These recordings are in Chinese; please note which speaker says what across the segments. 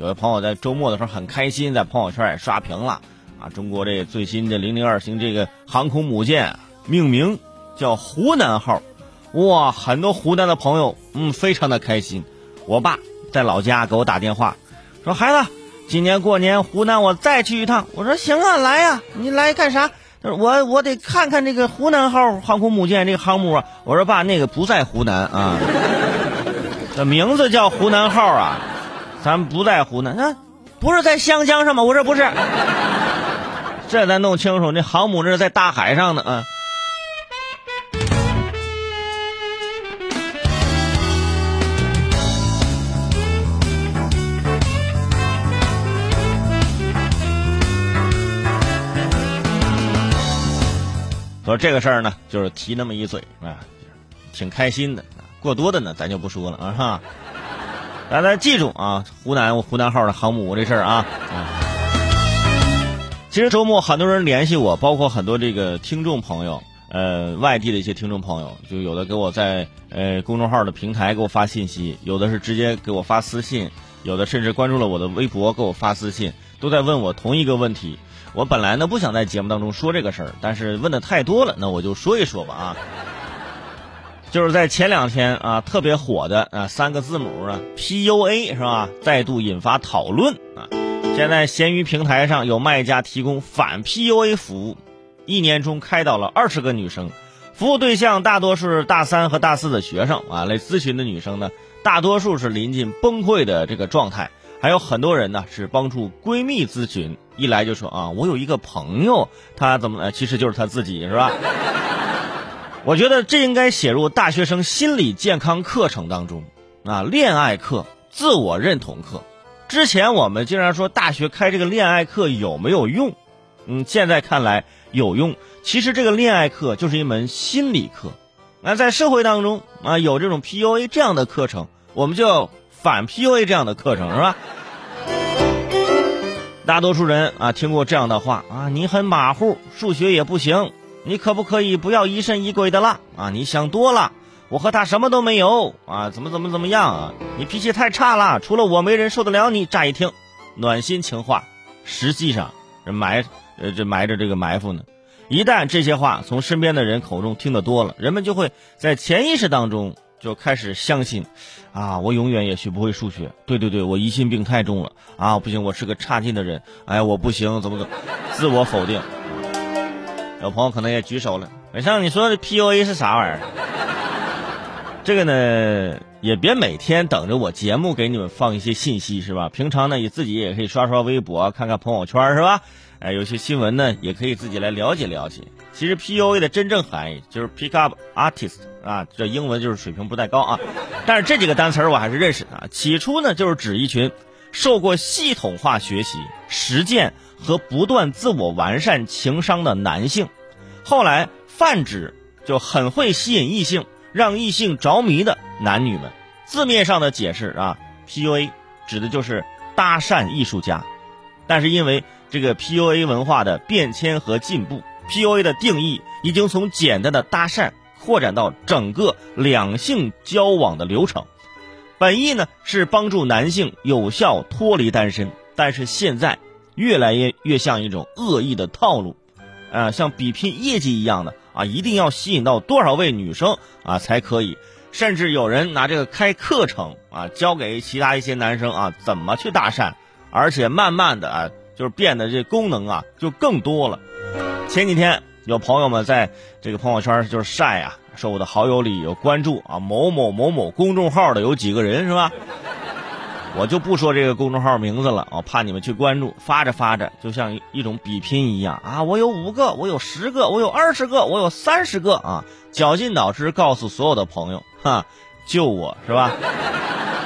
Speaker 1: 有的朋友在周末的时候很开心，在朋友圈也刷屏了啊！中国这最新的零零二型这个航空母舰命名叫湖南号，哇，很多湖南的朋友嗯非常的开心。我爸在老家给我打电话说：“孩子，今年过年湖南我再去一趟。”我说：“行啊，来呀，你来干啥？”他说：“我我得看看这个湖南号航空母舰这个航母啊。”我说：“爸，那个不在湖南啊，这名字叫湖南号啊。”咱不在湖南，那不是在湘江上吗？我说不是，这咱弄清楚，那航母这是在大海上呢啊。说这个事儿呢，就是提那么一嘴啊，挺开心的。过多的呢，咱就不说了啊哈。大家记住啊，湖南湖南号的航母这事儿啊。其实周末很多人联系我，包括很多这个听众朋友，呃，外地的一些听众朋友，就有的给我在呃公众号的平台给我发信息，有的是直接给我发私信，有的甚至关注了我的微博给我发私信，都在问我同一个问题。我本来呢不想在节目当中说这个事儿，但是问的太多了，那我就说一说吧啊。就是在前两天啊，特别火的啊三个字母啊 PUA 是吧？再度引发讨论啊。现在闲鱼平台上有卖家提供反 PUA 服务，一年中开导了二十个女生，服务对象大多是大三和大四的学生啊。来咨询的女生呢，大多数是临近崩溃的这个状态，还有很多人呢是帮助闺蜜咨询，一来就说啊，我有一个朋友，她怎么，其实就是她自己是吧？我觉得这应该写入大学生心理健康课程当中，啊，恋爱课、自我认同课。之前我们经常说大学开这个恋爱课有没有用？嗯，现在看来有用。其实这个恋爱课就是一门心理课。那在社会当中啊，有这种 PUA 这样的课程，我们就反 PUA 这样的课程，是吧？大多数人啊听过这样的话啊，你很马虎，数学也不行。你可不可以不要疑神疑鬼的啦？啊，你想多了，我和他什么都没有啊，怎么怎么怎么样啊？你脾气太差了，除了我没人受得了你。乍一听，暖心情话，实际上埋呃这埋着这个埋伏呢。一旦这些话从身边的人口中听得多了，人们就会在潜意识当中就开始相信，啊，我永远也学不会数学。对对对，我疑心病太重了啊，不行，我是个差劲的人。哎，我不行，怎么怎么，自我否定。有朋友可能也举手了，伟尚，你说的 PUA 是啥玩意儿？这个呢，也别每天等着我节目给你们放一些信息是吧？平常呢，你自己也可以刷刷微博，看看朋友圈是吧？哎，有些新闻呢，也可以自己来了解了解。其实 PUA 的真正含义就是 Pick Up Artist 啊，这英文就是水平不太高啊。但是这几个单词我还是认识的。起初呢，就是指一群受过系统化学习、实践。和不断自我完善情商的男性，后来泛指就很会吸引异性，让异性着迷的男女们。字面上的解释啊，PUA 指的就是搭讪艺术家，但是因为这个 PUA 文化的变迁和进步，PUA 的定义已经从简单的搭讪扩展到整个两性交往的流程。本意呢是帮助男性有效脱离单身，但是现在。越来越越像一种恶意的套路，啊，像比拼业绩一样的啊，一定要吸引到多少位女生啊才可以，甚至有人拿这个开课程啊，教给其他一些男生啊怎么去搭讪，而且慢慢的啊，就是变得这功能啊就更多了。前几天有朋友们在这个朋友圈就是晒啊，说我的好友里有关注啊某某某某公众号的有几个人是吧？我就不说这个公众号名字了，我怕你们去关注。发着发着，就像一种比拼一样啊！我有五个，我有十个，我有二十个，我有三十个啊！绞尽脑汁告诉所有的朋友，哈，救我是吧？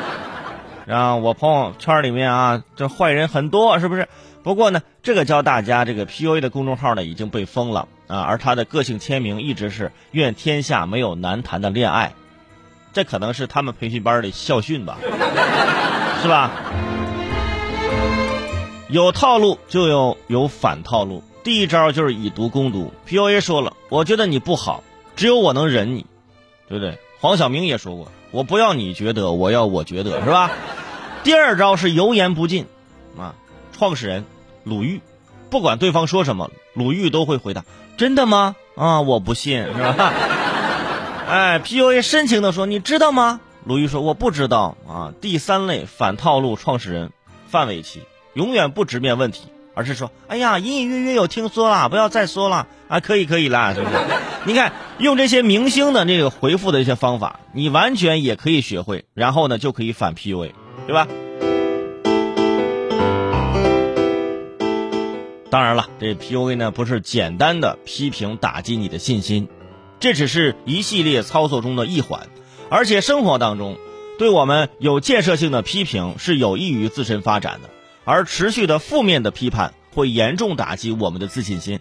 Speaker 1: 让我朋友圈里面啊，这坏人很多，是不是？不过呢，这个教大家这个 PUA 的公众号呢已经被封了啊，而他的个性签名一直是“愿天下没有难谈的恋爱”，这可能是他们培训班的校训吧。是吧？有套路就有有反套路。第一招就是以毒攻毒。PUA 说了，我觉得你不好，只有我能忍你，对不对？黄晓明也说过，我不要你觉得，我要我觉得，是吧？第二招是油盐不进，啊，创始人鲁豫，不管对方说什么，鲁豫都会回答：“真的吗？啊，我不信，是吧？” 哎，PUA 深情的说：“你知道吗？”鲁豫说：“我不知道。”啊，第三类反套路创始人范玮琪，永远不直面问题。而是说，哎呀，隐隐约约有听说了，不要再说了啊，可以可以啦，是不是？你看，用这些明星的这个回复的一些方法，你完全也可以学会，然后呢，就可以反 PUA，对吧？当然了，这 PUA 呢不是简单的批评打击你的信心，这只是一系列操作中的一环，而且生活当中对我们有建设性的批评是有益于自身发展的。而持续的负面的批判会严重打击我们的自信心。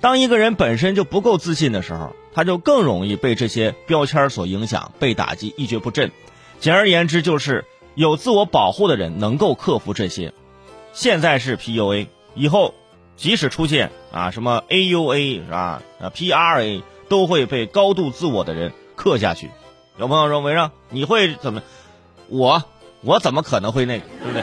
Speaker 1: 当一个人本身就不够自信的时候，他就更容易被这些标签所影响，被打击一蹶不振。简而言之，就是有自我保护的人能够克服这些。现在是 PUA，以后即使出现啊什么 AUA 是吧啊 PRA，都会被高度自我的人克下去。有朋友说：“维让你会怎么？我我怎么可能会那个？对不对？”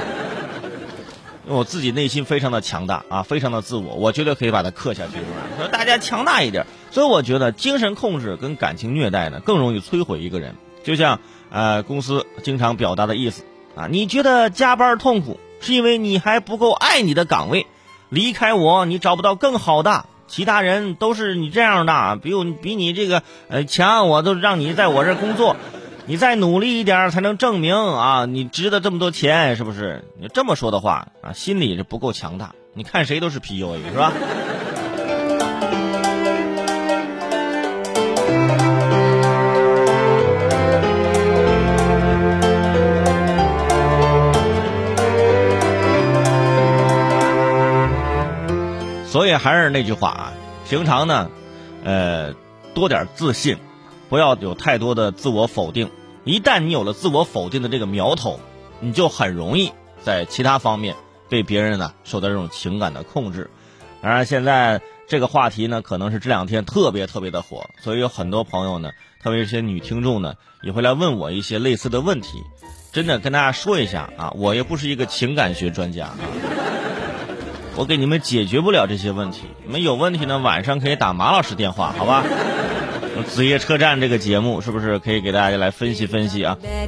Speaker 1: 因为我自己内心非常的强大啊，非常的自我，我绝对可以把它克下去。说大家强大一点，所以我觉得精神控制跟感情虐待呢更容易摧毁一个人。就像呃公司经常表达的意思啊，你觉得加班痛苦是因为你还不够爱你的岗位，离开我你找不到更好的，其他人都是你这样的，比我比你这个呃强，我都让你在我这工作。你再努力一点才能证明啊，你值得这么多钱，是不是？你这么说的话啊，心里是不够强大。你看谁都是 PUA，是吧？所以还是那句话啊，平常呢，呃，多点自信，不要有太多的自我否定。一旦你有了自我否定的这个苗头，你就很容易在其他方面被别人呢受到这种情感的控制。当然，现在这个话题呢，可能是这两天特别特别的火，所以有很多朋友呢，特别是些女听众呢，也会来问我一些类似的问题。真的跟大家说一下啊，我也不是一个情感学专家啊，我给你们解决不了这些问题。你们有问题呢，晚上可以打马老师电话，好吧？子夜车站这个节目是不是可以给大家来分析分析啊？在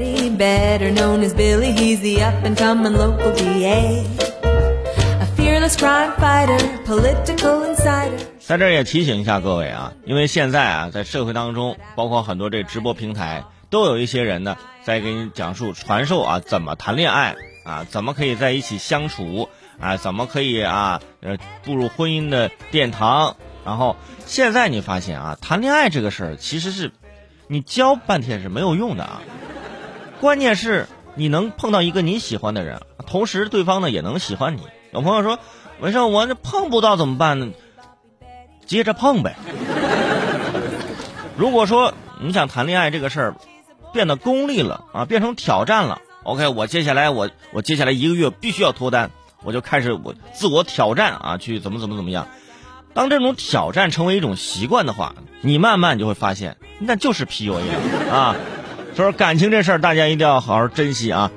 Speaker 1: 这儿也提醒一下各位啊，因为现在啊，在社会当中，包括很多这直播平台，都有一些人呢，在给你讲述、传授啊，怎么谈恋爱啊，怎么可以在一起相处啊，怎么可以啊，呃，步入婚姻的殿堂。然后现在你发现啊，谈恋爱这个事儿其实是，你教半天是没有用的啊。关键是你能碰到一个你喜欢的人，同时对方呢也能喜欢你。有朋友说，文胜我这碰不到怎么办呢？接着碰呗。如果说你想谈恋爱这个事儿变得功利了啊，变成挑战了，OK，我接下来我我接下来一个月必须要脱单，我就开始我自我挑战啊，去怎么怎么怎么样。当这种挑战成为一种习惯的话，你慢慢就会发现，那就是 PUA 了啊！所以感情这事儿，大家一定要好好珍惜啊。